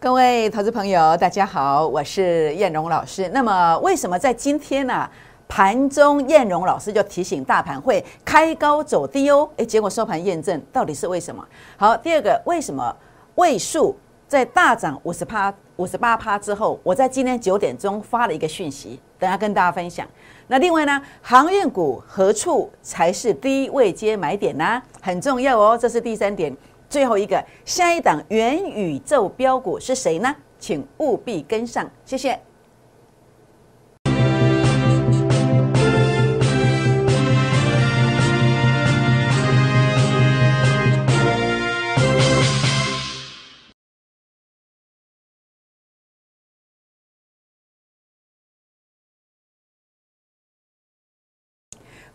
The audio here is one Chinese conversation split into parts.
各位投资朋友，大家好，我是燕荣老师。那么，为什么在今天呢、盘中燕荣老师就提醒大盘会开高走低哦？诶，结果收盘验证，到底是为什么？好，第二个，为什么位数在大涨五十趴、五十八趴之后，我在今天九点钟发了一个讯息，等下跟大家分享。那另外呢，航运股何处才是低位接买点呢？很重要哦，这是第三点。最后一个，下一档元宇宙标股是谁呢？请务必跟上，谢谢。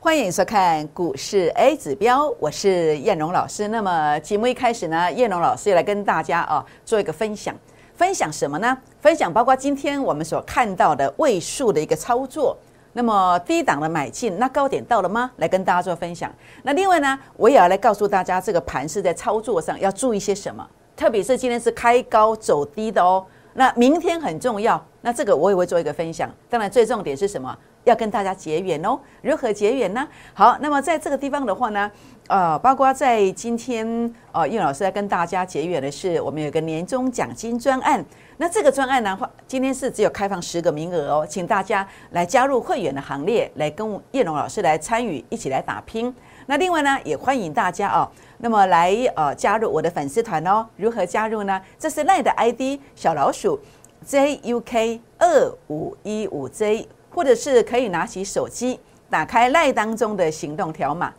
欢迎收看股市 A 指标，我是燕荣老师。那么节目一开始呢，燕荣老师要来跟大家啊做一个分享，分享什么呢？分享包括今天我们所看到的位数的一个操作。那么低档的买进，那高点到了吗？来跟大家做分享。那另外呢，我也要来告诉大家，这个盘是在操作上要注意些什么，特别是今天是开高走低的哦。那明天很重要，那这个我也会做一个分享。当然，最重点是什么？要跟大家结缘哦。如何结缘呢？好，那么在这个地方的话呢，呃，包括在今天，呃，叶老师在跟大家结缘的是，我们有一个年终奖金专案。那这个专案呢，话今天是只有开放十个名额哦，请大家来加入会员的行列，来跟叶龙老师来参与，一起来打拼。那另外呢，也欢迎大家哦，那么来呃加入我的粉丝团哦。如何加入呢？这是赖的 ID 小老鼠 JUK 二五一五 J。或者是可以拿起手机，打开赖当中的行动条码，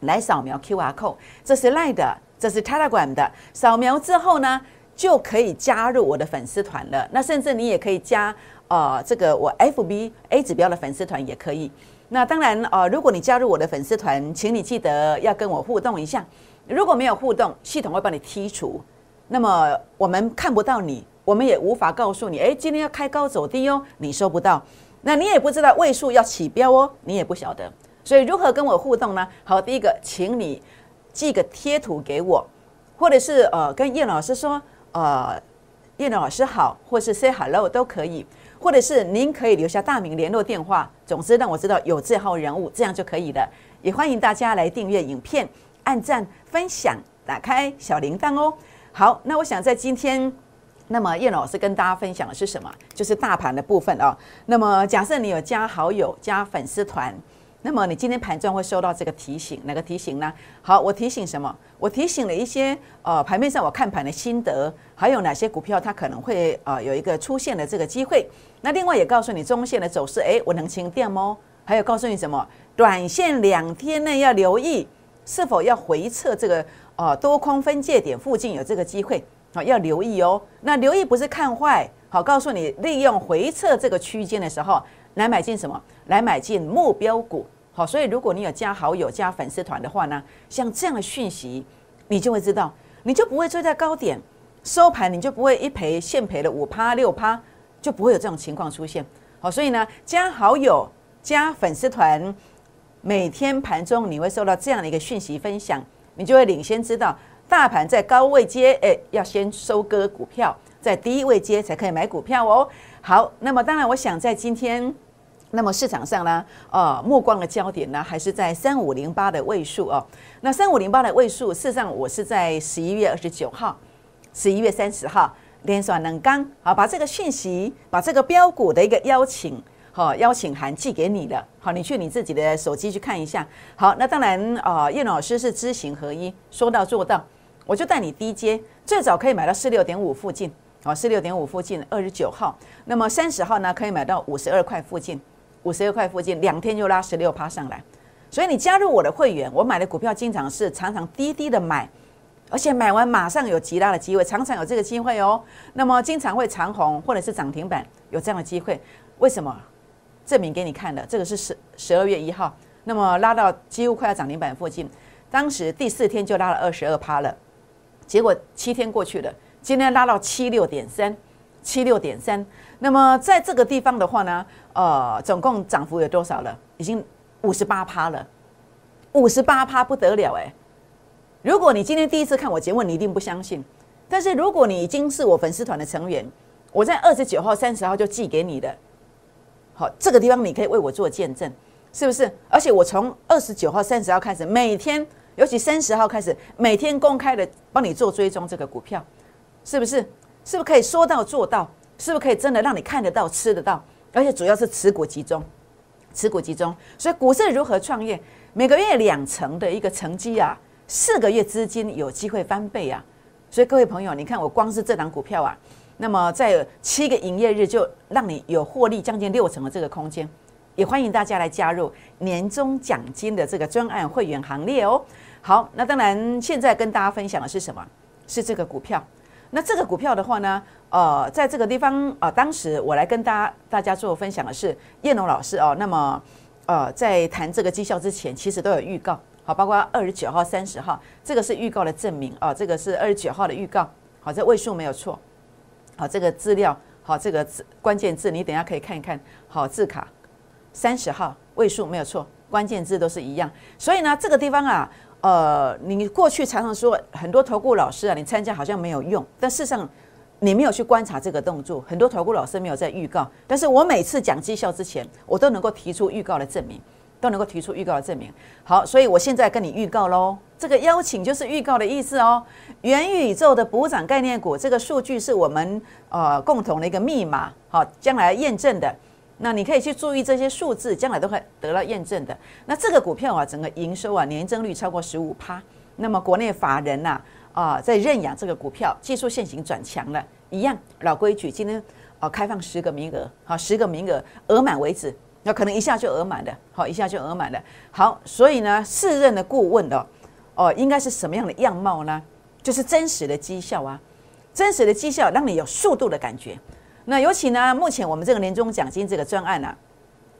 来扫描 QR code，这是赖的，这是 Telegram 的。扫描之后呢，就可以加入我的粉丝团了。那甚至你也可以加呃这个我 FB A 指标的粉丝团也可以。那当然呃，如果你加入我的粉丝团，请你记得要跟我互动一下。如果没有互动，系统会帮你剔除。那么我们看不到你，我们也无法告诉你，哎，今天要开高走低哦，你收不到。那你也不知道位数要起标哦，你也不晓得，所以如何跟我互动呢？好，第一个，请你寄个贴图给我，或者是呃跟叶老师说，呃叶老师好，或是 say hello 都可以，或者是您可以留下大名、联络电话，总之让我知道有这号人物，这样就可以了。也欢迎大家来订阅影片、按赞、分享、打开小铃铛哦。好，那我想在今天。那么叶老师跟大家分享的是什么？就是大盘的部分哦。那么假设你有加好友、加粉丝团，那么你今天盘中会收到这个提醒，哪个提醒呢？好，我提醒什么？我提醒了一些呃盘面上我看盘的心得，还有哪些股票它可能会呃有一个出现的这个机会。那另外也告诉你中线的走势，诶，我能清掉吗？还有告诉你什么？短线两天内要留意是否要回撤这个哦多空分界点附近有这个机会。好，要留意哦。那留意不是看坏，好，告诉你利用回撤这个区间的时候来买进什么？来买进目标股。好，所以如果你有加好友、加粉丝团的话呢，像这样的讯息，你就会知道，你就不会追在高点收盘，你就不会一赔现赔了五趴六趴，就不会有这种情况出现。好，所以呢，加好友、加粉丝团，每天盘中你会收到这样的一个讯息分享，你就会领先知道。大盘在高位接，哎，要先收割股票，在低位接才可以买股票哦。好，那么当然，我想在今天，那么市场上呢，呃，目光的焦点呢，还是在三五零八的位数哦。那三五零八的位数，事实上我是在十一月二十九号、十一月三十号连刷能刚，好，把这个讯息，把这个标股的一个邀请。好，邀请函寄给你了。好，你去你自己的手机去看一下。好，那当然啊，叶老师是知行合一，说到做到。我就带你低阶，最早可以买到四六点五附近，好，四六点五附近，二十九号，那么三十号呢，可以买到五十二块附近，五十二块附近，两天就拉十六趴上来。所以你加入我的会员，我买的股票经常是常常低低的买，而且买完马上有极大的机会，常常有这个机会哦。那么经常会长红或者是涨停板，有这样的机会，为什么？证明给你看的，这个是十十二月一号，那么拉到几乎快要涨停板附近，当时第四天就拉了二十二趴了。结果七天过去了，今天拉到七六点三，七六点三。那么在这个地方的话呢，呃，总共涨幅有多少了？已经五十八趴了，五十八趴不得了哎！如果你今天第一次看我节目，你一定不相信。但是如果你已经是我粉丝团的成员，我在二十九号、三十号就寄给你的，好，这个地方你可以为我做见证，是不是？而且我从二十九号、三十号开始，每天，尤其三十号开始，每天公开的帮你做追踪这个股票，是不是？是不是可以说到做到？是不是可以真的让你看得到、吃得到？而且主要是持股集中，持股集中。所以股市如何创业？每个月两成的一个成绩啊，四个月资金有机会翻倍啊！所以各位朋友，你看我光是这档股票啊，那么在七个营业日就让你有获利将近六成的这个空间，也欢迎大家来加入年终奖金的这个专案会员行列哦。好，那当然现在跟大家分享的是什么？是这个股票。那这个股票的话呢，呃，在这个地方啊，当时我来跟大家大家做分享的是叶龙老师哦。那么，呃，在谈这个绩效之前，其实都有预告，好，包括二十九号、三十号，这个是预告的证明啊。这个是二十九号的预告，好，这位数没有错，好，这个资料，好，这个字关键字你等下可以看一看，好，字卡，三十号位数没有错，关键字都是一样，所以呢，这个地方啊。呃，你过去常常说很多投顾老师啊，你参加好像没有用，但事实上你没有去观察这个动作。很多投顾老师没有在预告，但是我每次讲绩效之前，我都能够提出预告的证明，都能够提出预告的证明。好，所以我现在跟你预告喽，这个邀请就是预告的意思哦。元宇宙的补涨概念股，这个数据是我们呃共同的一个密码，好，将来验证的。那你可以去注意这些数字，将来都会得到验证的。那这个股票啊，整个营收啊，年增率超过十五趴。那么国内法人呐，啊，在认养这个股票，技术现行转强了，一样老规矩，今天啊开放十个名额，好，十个名额额满为止，那可能一下就额满的，好，一下就额满了。好，所以呢，四任的顾问的哦，应该是什么样的样貌呢？就是真实的绩效啊，真实的绩效让你有速度的感觉。那尤其呢，目前我们这个年终奖金这个专案呢，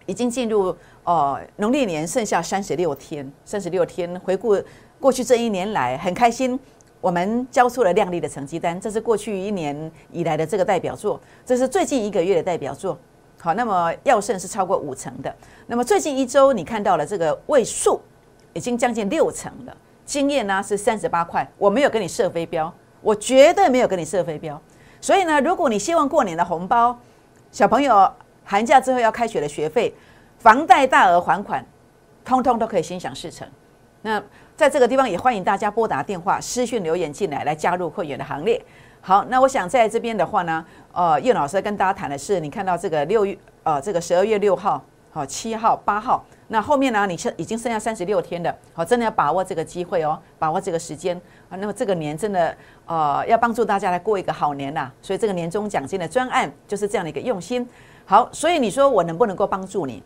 已经进入哦农历年剩下三十六天，三十六天回顾过去这一年来，很开心，我们交出了亮丽的成绩单，这是过去一年以来的这个代表作，这是最近一个月的代表作。好，那么药盛是超过五成的，那么最近一周你看到了这个位数已经将近六成了，经验呢是三十八块，我没有跟你设飞镖，我绝对没有跟你设飞镖。所以呢，如果你希望过年的红包，小朋友寒假之后要开学的学费，房贷大额还款，通通都可以心想事成。那在这个地方也欢迎大家拨打电话、私讯留言进来，来加入会员的行列。好，那我想在这边的话呢，呃，叶老师跟大家谈的是，你看到这个六月，呃，这个十二月六号、好七号、八号，那后面呢，你剩已经剩下三十六天的，好，真的要把握这个机会哦，把握这个时间啊。那么这个年真的。呃，要帮助大家来过一个好年呐，所以这个年终奖金的专案就是这样的一个用心。好，所以你说我能不能够帮助你？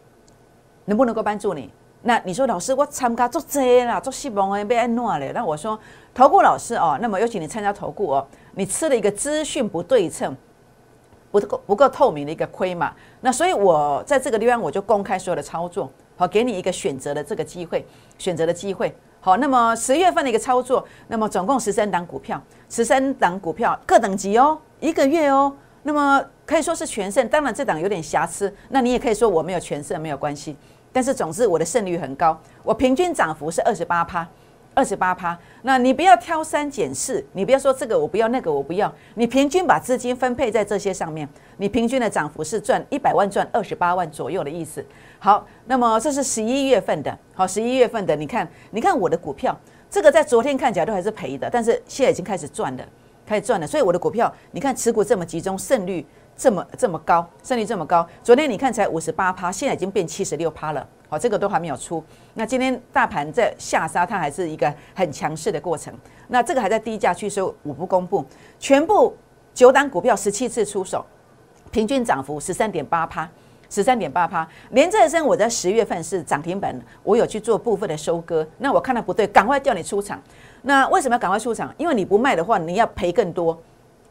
能不能够帮助你？那你说老师，我参加做这啦，做希望诶被安诺嘞。那我说投顾老师哦，那么有请你参加投顾哦，你吃了一个资讯不对称、不够不够透明的一个亏嘛。那所以我在这个地方我就公开所有的操作，好，给你一个选择的这个机会，选择的机会。好，那么十月份的一个操作，那么总共十三档股票，十三档股票各等级哦，一个月哦，那么可以说是全胜。当然这档有点瑕疵，那你也可以说我没有全胜，没有关系。但是总之我的胜率很高，我平均涨幅是二十八趴。二十八趴，那你不要挑三拣四，你不要说这个我不要，那个我不要，你平均把资金分配在这些上面，你平均的涨幅是赚一百万赚二十八万左右的意思。好，那么这是十一月份的，好，十一月份的，你看，你看我的股票，这个在昨天看起来都还是赔的，但是现在已经开始赚了，开始赚了，所以我的股票，你看持股这么集中，胜率这么这么高，胜率这么高，昨天你看才五十八趴，现在已经变七十六趴了。好，这个都还没有出。那今天大盘在下杀，它还是一个很强势的过程。那这个还在低价区，所以我不公布。全部九档股票十七次出手，平均涨幅十三点八趴，十三点八趴。连这生我在十月份是涨停板，我有去做部分的收割。那我看到不对，赶快叫你出场。那为什么要赶快出场？因为你不卖的话，你要赔更多，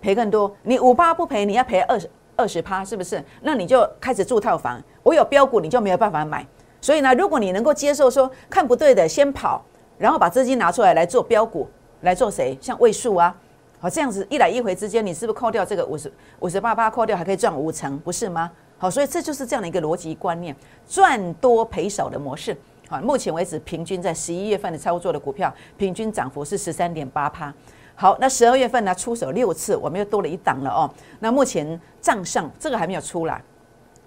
赔更多。你五八不赔，你要赔二十二十趴，是不是？那你就开始住套房。我有标股，你就没有办法买。所以呢，如果你能够接受说看不对的先跑，然后把资金拿出来来做标股，来做谁？像位数啊，好这样子一来一回之间，你是不是扣掉这个五十五十八八扣掉还可以赚五成，不是吗？好，所以这就是这样的一个逻辑观念，赚多赔少的模式。好，目前为止平均在十一月份的操作的股票，平均涨幅是十三点八趴。好，那十二月份呢出手六次，我们又多了一档了哦。那目前账上这个还没有出来，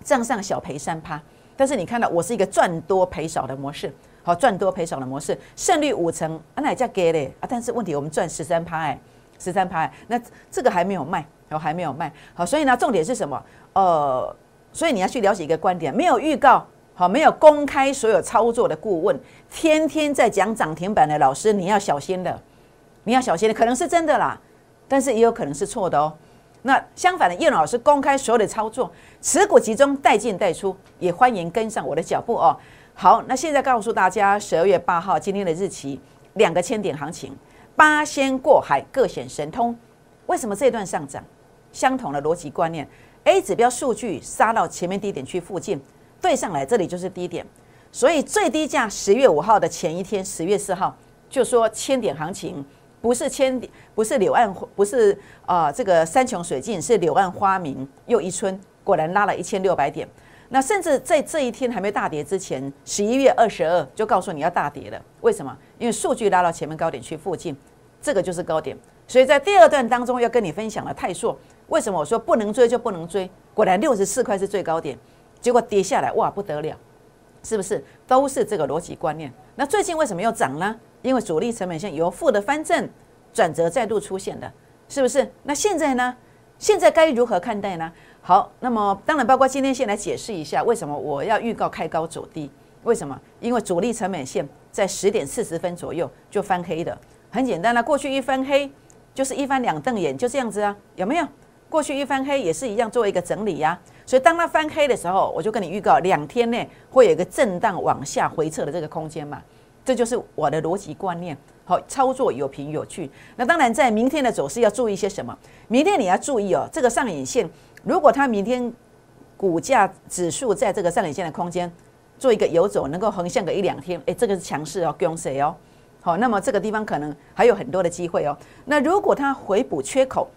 账上小赔三趴，但是你看到我是一个赚多赔少的模式，好赚多赔少的模式，胜率五成，啊那也叫给嘞啊，但是问题我们赚十三趴哎，十三趴，那这个还没有卖，然后还没有卖，好，所以呢重点是什么？呃，所以你要去了解一个观点，没有预告，好，没有公开所有操作的顾问，天天在讲涨停板的老师，你要小心的。你要小心的，可能是真的啦，但是也有可能是错的哦。那相反的，叶老师公开所有的操作，持股集中，带进带出，也欢迎跟上我的脚步哦。好，那现在告诉大家，十二月八号今天的日期，两个千点行情，八仙过海，各显神通。为什么这段上涨？相同的逻辑观念，A 指标数据杀到前面低点区附近，对上来这里就是低点，所以最低价十月五号的前一天，十月四号就说千点行情。不是千点，不是柳暗，不是啊，这个山穷水尽，是柳暗花明又一村。果然拉了一千六百点。那甚至在这一天还没大跌之前，十一月二十二就告诉你要大跌了。为什么？因为数据拉到前面高点区附近，这个就是高点。所以在第二段当中要跟你分享了泰硕。为什么我说不能追就不能追？果然六十四块是最高点，结果跌下来，哇，不得了，是不是？都是这个逻辑观念。那最近为什么又涨呢？因为主力成本线由负的翻正，转折再度出现的，是不是？那现在呢？现在该如何看待呢？好，那么当然包括今天先来解释一下，为什么我要预告开高走低？为什么？因为主力成本线在十点四十分左右就翻黑的，很简单了。过去一翻黑就是一翻两瞪眼，就这样子啊，有没有？过去一翻黑也是一样做一个整理呀。所以当它翻黑的时候，我就跟你预告，两天内会有一个震荡往下回撤的这个空间嘛。这就是我的逻辑观念，好操作有凭有据。那当然，在明天的走势要注意些什么？明天你要注意哦，这个上影线，如果它明天股价指数在这个上影线的空间做一个游走，能够横向个一两天，哎，这个是强势哦，恭喜哦。好，那么这个地方可能还有很多的机会哦。那如果它回补缺口，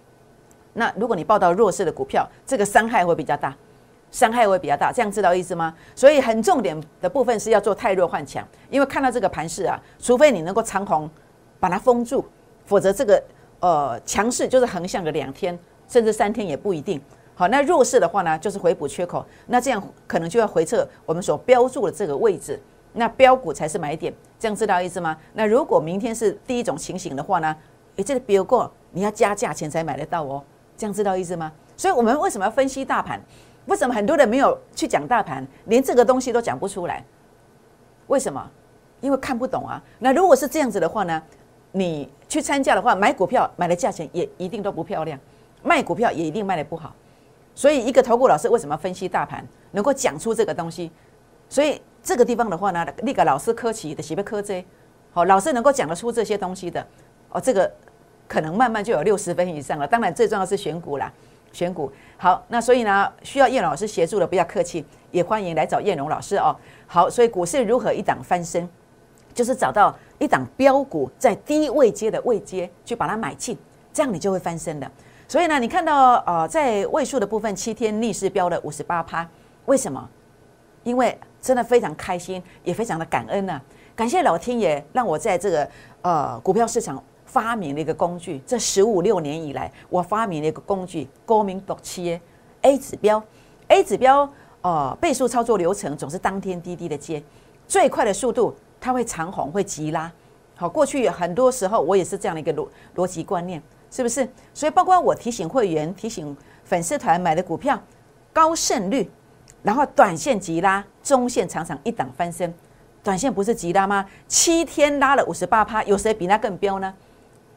那如果你报到弱势的股票，这个伤害会比较大。伤害会比较大，这样知道意思吗？所以很重点的部分是要做太弱换强，因为看到这个盘势啊，除非你能够长红把它封住，否则这个呃强势就是横向个两天甚至三天也不一定。好，那弱势的话呢，就是回补缺口，那这样可能就要回撤我们所标注的这个位置，那标股才是买点，这样知道意思吗？那如果明天是第一种情形的话呢，诶，这个标过你要加价钱才买得到哦，这样知道意思吗？所以我们为什么要分析大盘？为什么很多人没有去讲大盘，连这个东西都讲不出来？为什么？因为看不懂啊。那如果是这样子的话呢？你去参加的话，买股票买的价钱也一定都不漂亮，卖股票也一定卖的不好。所以一个投顾老师为什么分析大盘，能够讲出这个东西？所以这个地方的话呢，那个老师科奇的，喜不科 J，，好，老师能够讲得出这些东西的，哦，这个可能慢慢就有六十分以上了。当然最重要是选股啦。选股好，那所以呢，需要叶老师协助的不要客气，也欢迎来找叶荣老师哦。好，所以股市如何一档翻身，就是找到一档标股在低位阶的位阶去把它买进，这样你就会翻身的。所以呢，你看到呃，在位数的部分，七天逆势标了五十八趴，为什么？因为真的非常开心，也非常的感恩呢。感谢老天爷让我在这个呃股票市场。发明了一个工具，这十五六年以来，我发明了一个工具，高明独切 A 指标，A 指标，呃，倍数操作流程总是当天滴滴的接，最快的速度，它会长红，会急拉。好，过去很多时候我也是这样的一个逻逻辑观念，是不是？所以包括我提醒会员、提醒粉丝团买的股票高胜率，然后短线急拉，中线常常一档翻身，短线不是急拉吗？七天拉了五十八趴，有谁比那更彪呢？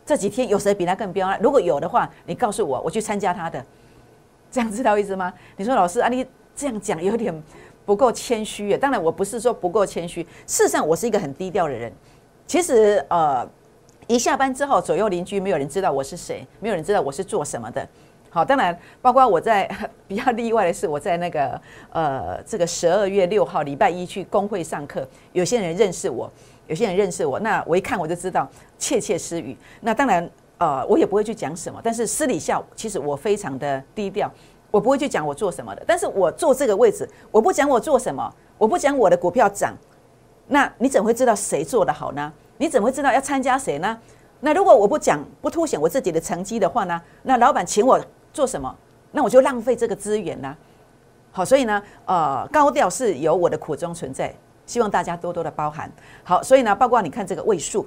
这几天有谁比他更彪悍？如果有的话，你告诉我，我去参加他的，这样知道意思吗？你说老师啊，你这样讲有点不够谦虚啊。当然，我不是说不够谦虚，事实上我是一个很低调的人。其实呃，一下班之后，左右邻居没有人知道我是谁，没有人知道我是做什么的。好，当然包括我在比较例外的是，我在那个呃这个十二月六号礼拜一去工会上课，有些人认识我。有些人认识我，那我一看我就知道窃窃私语。那当然，呃，我也不会去讲什么。但是私底下，其实我非常的低调，我不会去讲我做什么的。但是我坐这个位置，我不讲我做什么，我不讲我的股票涨，那你怎会知道谁做的好呢？你怎么会知道要参加谁呢？那如果我不讲不凸显我自己的成绩的话呢，那老板请我做什么？那我就浪费这个资源啦。好，所以呢，呃，高调是有我的苦衷存在，希望大家多多的包涵。好，所以呢，包括你看这个位数，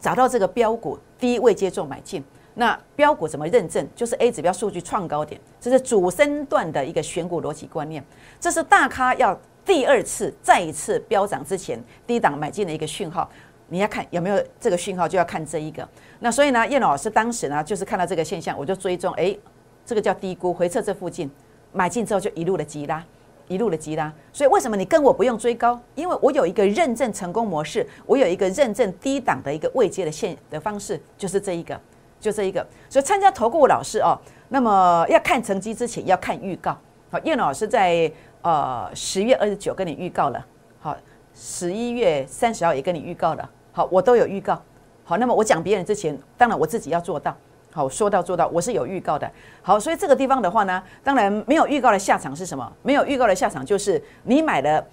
找到这个标股低位接做买进。那标股怎么认证？就是 A 指标数据创高点，这是主升段的一个选股逻辑观念。这是大咖要第二次再一次飙涨之前低档买进的一个讯号。你要看有没有这个讯号，就要看这一个。那所以呢，叶老师当时呢，就是看到这个现象，我就追踪，哎，这个叫低估回撤这附近。买进之后就一路的急拉，一路的急拉。所以为什么你跟我不用追高？因为我有一个认证成功模式，我有一个认证低档的一个未接的线的方式，就是这一个，就这一个。所以参加投顾老师哦，那么要看成绩之前要看预告。好，叶老师在呃十月二十九跟你预告了，好，十一月三十号也跟你预告了，好，我都有预告。好，那么我讲别人之前，当然我自己要做到。好，说到做到，我是有预告的。好，所以这个地方的话呢，当然没有预告的下场是什么？没有预告的下场就是你买了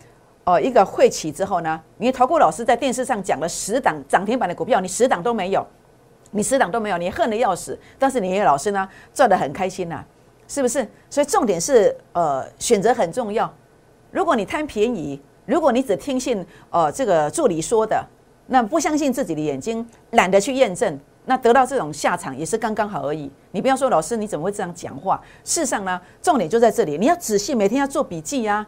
哦一个会期之后呢，你投顾老师在电视上讲了十档涨停板的股票，你十档都没有，你十档都没有，你恨得要死。但是你老师呢赚得很开心呐，是不是？所以重点是呃选择很重要。如果你贪便宜，如果你只听信呃这个助理说的，那不相信自己的眼睛，懒得去验证。那得到这种下场也是刚刚好而已。你不要说老师你怎么会这样讲话？事实上呢，重点就在这里，你要仔细每天要做笔记呀。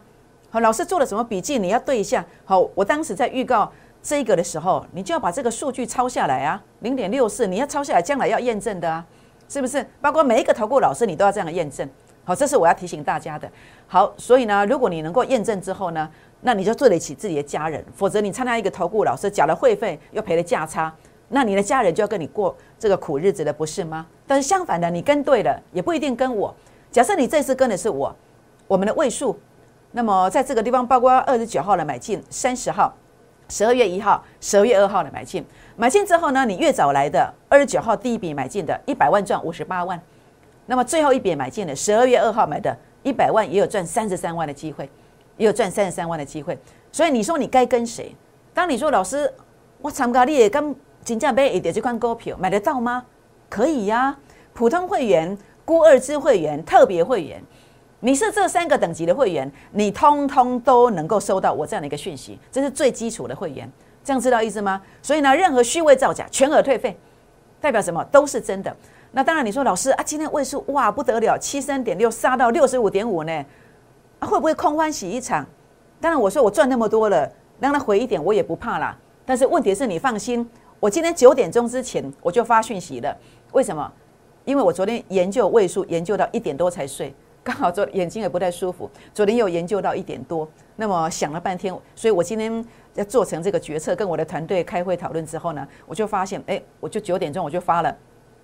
好，老师做了什么笔记，你要对一下。好，我当时在预告这个的时候，你就要把这个数据抄下来啊，零点六四，你要抄下来，将来要验证的啊，是不是？包括每一个投顾老师，你都要这样验证。好，这是我要提醒大家的。好，所以呢，如果你能够验证之后呢，那你就对得起自己的家人，否则你参加一个投顾老师，缴了会费又赔了价差。那你的家人就要跟你过这个苦日子了，不是吗？但是相反的，你跟对了，也不一定跟我。假设你这次跟的是我，我们的位数，那么在这个地方，包括二十九号的买进，三十号、十二月一号、十二月二号的买进，买进之后呢，你越早来的，二十九号第一笔买进的，一百万赚五十八万，那么最后一笔买进的，十二月二号买的，一百万也有赚三十三万的机会，也有赚三十三万的机会。所以你说你该跟谁？当你说老师，我参加你也跟。金价杯一点这款股票买得到吗？可以呀，普通会员、孤二支会员、特别会员，你是这三个等级的会员，你通通都能够收到我这样的一个讯息，这是最基础的会员，这样知道意思吗？所以呢，任何虚伪造假全额退费，代表什么？都是真的。那当然，你说老师啊，今天位数哇不得了，七三点六杀到六十五点五呢，啊会不会空欢喜一场？当然，我说我赚那么多了，让他回一点我也不怕啦。但是问题是你放心。我今天九点钟之前我就发讯息了，为什么？因为我昨天研究位数，研究到一点多才睡，刚好昨眼睛也不太舒服。昨天又研究到一点多，那么想了半天，所以我今天在做成这个决策，跟我的团队开会讨论之后呢，我就发现，哎，我就九点钟我就发了，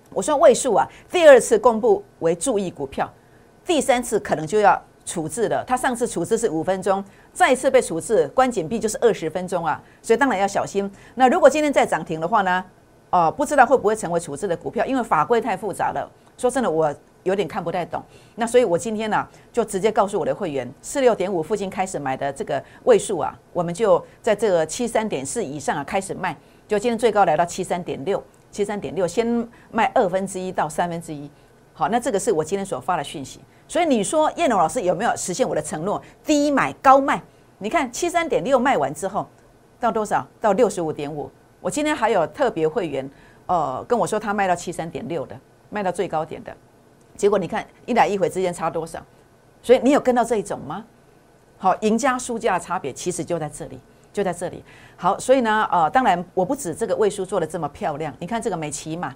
我说位数啊，第二次公布为注意股票，第三次可能就要。处置的，他上次处置是五分钟，再次被处置，关紧闭就是二十分钟啊，所以当然要小心。那如果今天再涨停的话呢？哦，不知道会不会成为处置的股票，因为法规太复杂了。说真的，我有点看不太懂。那所以我今天呢，就直接告诉我的会员，四六点五附近开始买的这个位数啊，我们就在这个七三点四以上啊开始卖，就今天最高来到七三点六，七三点六，先卖二分之一到三分之一。好，那这个是我今天所发的讯息。所以你说叶龙老师有没有实现我的承诺？低买高卖，你看七三点六卖完之后到多少？到六十五点五。我今天还有特别会员，呃，跟我说他卖到七三点六的，卖到最高点的。结果你看一来一回之间差多少？所以你有跟到这一种吗？好，赢家输家的差别其实就在这里，就在这里。好，所以呢，呃，当然我不止这个位数做的这么漂亮，你看这个美琪嘛。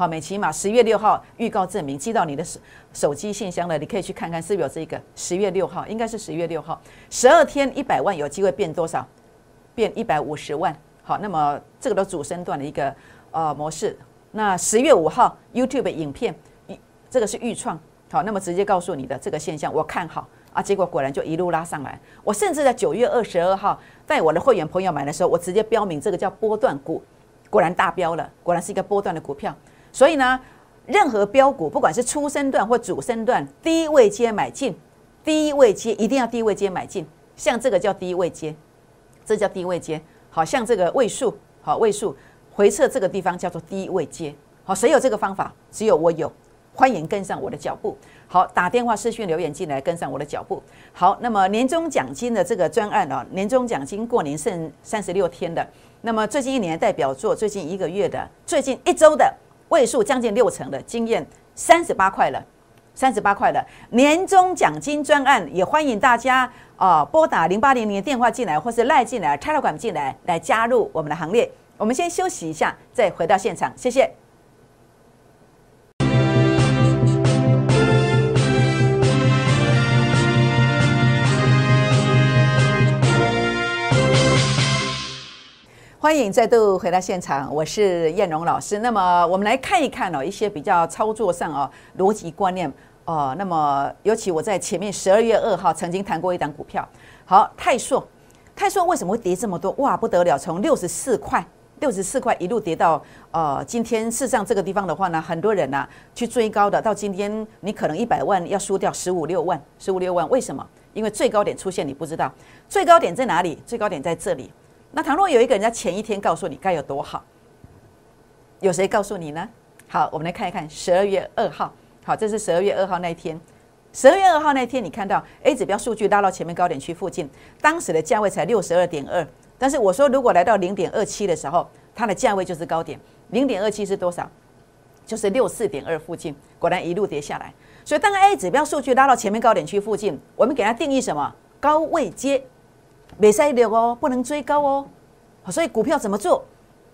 好，美琪嘛，十月六号预告证明寄到你的手手机信箱了，你可以去看看是不是有这个。十月六号应该是十月六号，十二天一百万有机会变多少？变一百五十万。好，那么这个都主升段的一个呃模式。那十月五号 YouTube 影片，这个是预创。好，那么直接告诉你的这个现象，我看好啊，结果果然就一路拉上来。我甚至在九月二十二号带我的会员朋友买的时候，我直接标明这个叫波段股，果然大标了，果然是一个波段的股票。所以呢，任何标股，不管是初升段或主升段，低位接买进，低位接一定要低位接买进。像这个叫低位接，这叫低位接。好像这个位数，好位数回撤这个地方叫做低位接。好，谁有这个方法？只有我有。欢迎跟上我的脚步。好，打电话、私讯、留言进来，跟上我的脚步。好，那么年终奖金的这个专案哦，年终奖金过年剩三十六天的，那么最近一年代表作，最近一个月的，最近一周的位数将近六成的经验，三十八块了，三十八块了。年终奖金专案也欢迎大家啊，拨打零八零零的电话进来，或是赖进来、Telegram 进来，来加入我们的行列。我们先休息一下，再回到现场，谢谢。欢迎再度回到现场，我是燕荣老师。那么我们来看一看哦，一些比较操作上哦逻辑观念哦。那么尤其我在前面十二月二号曾经谈过一档股票，好泰硕，泰硕为什么会跌这么多？哇，不得了，从六十四块，六十四块一路跌到呃今天，事实上这个地方的话呢，很多人呢去追高的，到今天你可能一百万要输掉十五六万，十五六万，为什么？因为最高点出现你不知道，最高点在哪里？最高点在这里。那倘若有一个人在前一天告诉你该有多好，有谁告诉你呢？好，我们来看一看十二月二号。好，这是十二月二号那一天。十二月二号那天，你看到 A 指标数据拉到前面高点区附近，当时的价位才六十二点二。但是我说，如果来到零点二七的时候，它的价位就是高点。零点二七是多少？就是六四点二附近。果然一路跌下来。所以当 A 指标数据拉到前面高点区附近，我们给它定义什么？高位接。没塞流哦，不能追高哦，所以股票怎么做，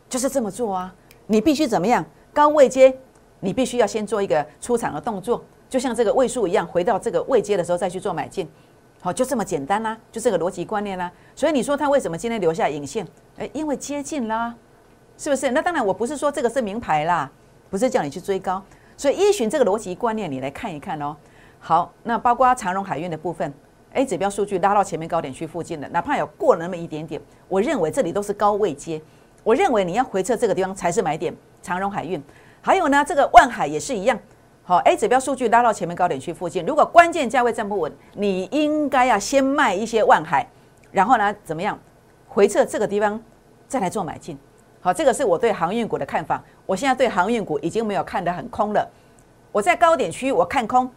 就是这么做啊。你必须怎么样？高位接，你必须要先做一个出场的动作，就像这个位数一样，回到这个位接的时候再去做买进，好，就这么简单啦，就这个逻辑观念啦。所以你说他为什么今天留下影线？哎，因为接近啦，是不是？那当然，我不是说这个是名牌啦，不是叫你去追高。所以依循这个逻辑观念，你来看一看哦。好，那包括长荣海运的部分。A 指标数据拉到前面高点区附近的，哪怕有过那么一点点，我认为这里都是高位接。我认为你要回撤这个地方才是买点。长荣海运，还有呢，这个万海也是一样。好，A 指标数据拉到前面高点区附近，如果关键价位站不稳，你应该要先卖一些万海，然后呢，怎么样回撤这个地方再来做买进。好，这个是我对航运股的看法。我现在对航运股已经没有看得很空了。我在高点区我看空，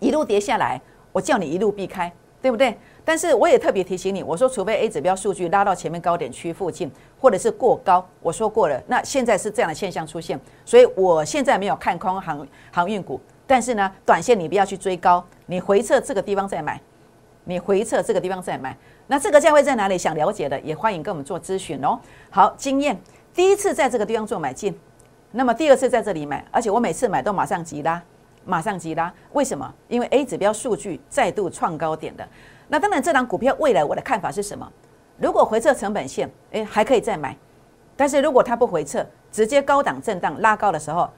一路跌下来，我叫你一路避开。对不对？但是我也特别提醒你，我说除非 A 指标数据拉到前面高点区附近，或者是过高，我说过了。那现在是这样的现象出现，所以我现在没有看空航航运股。但是呢，短线你不要去追高，你回撤这个地方再买，你回撤这个地方再买。那这个价位在哪里？想了解的也欢迎跟我们做咨询哦。好，经验第一次在这个地方做买进，那么第二次在这里买，而且我每次买都马上急拉。马上急拉，为什么？因为 A 指标数据再度创高点的。那当然，这档股票未来我的看法是什么？如果回撤成本线，诶，还可以再买。但是如果它不回撤，直接高档震荡拉高的时候，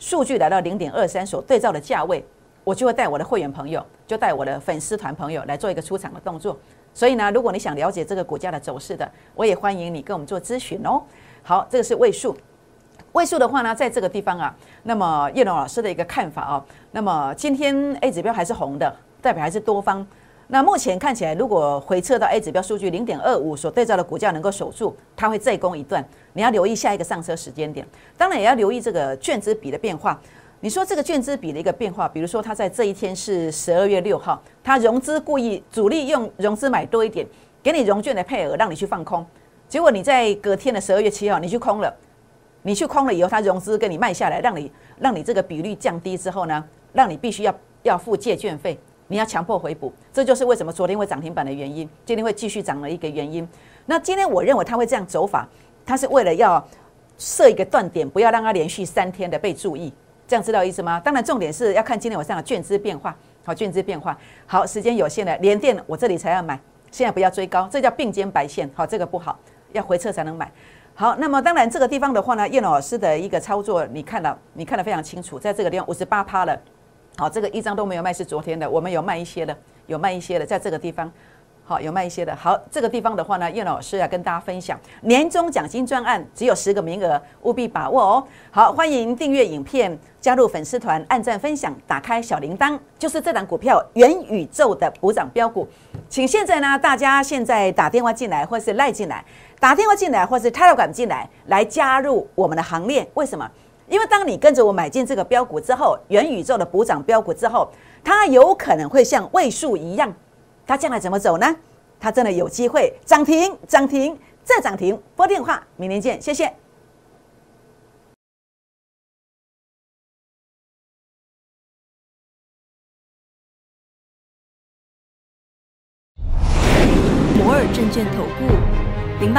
数据来到零点二三所对照的价位，我就会带我的会员朋友，就带我的粉丝团朋友来做一个出场的动作。所以呢，如果你想了解这个股价的走势的，我也欢迎你跟我们做咨询哦。好，这个是位数。位数的话呢，在这个地方啊，那么叶龙老师的一个看法啊，那么今天 A 指标还是红的，代表还是多方。那目前看起来，如果回撤到 A 指标数据零点二五所对照的股价能够守住，它会再攻一段。你要留意下一个上车时间点，当然也要留意这个券资比的变化。你说这个券资比的一个变化，比如说它在这一天是十二月六号，它融资故意主力用融资买多一点，给你融券的配额让你去放空，结果你在隔天的十二月七号你去空了。你去空了以后，它融资给你卖下来，让你让你这个比率降低之后呢，让你必须要要付借券费，你要强迫回补，这就是为什么昨天会涨停板的原因，今天会继续涨的一个原因。那今天我认为它会这样走法，它是为了要设一个断点，不要让它连续三天的被注意，这样知道意思吗？当然重点是要看今天晚上的券资变化，好，券资变化，好，时间有限的连电我这里才要买，现在不要追高，这叫并肩白线，好，这个不好，要回撤才能买。好，那么当然这个地方的话呢，叶老师的一个操作，你看了，你看得非常清楚，在这个地方五十八趴了。好，这个一张都没有卖，是昨天的，我们有卖一些的，有卖一些的，在这个地方，好，有卖一些的。好，这个地方的话呢，叶老师要跟大家分享年终奖金专案，只有十个名额，务必把握哦。好，欢迎订阅影片，加入粉丝团，按赞分享，打开小铃铛，就是这档股票元宇宙的补涨标股。请现在呢，大家现在打电话进来，或是赖进来，打电话进来，或是 Telegram 进来，来加入我们的行列。为什么？因为当你跟着我买进这个标股之后，元宇宙的补涨标股之后，它有可能会像位数一样，它将来怎么走呢？它真的有机会涨停，涨停再涨停。拨电话，明天见，谢谢。摩尔证券投顾，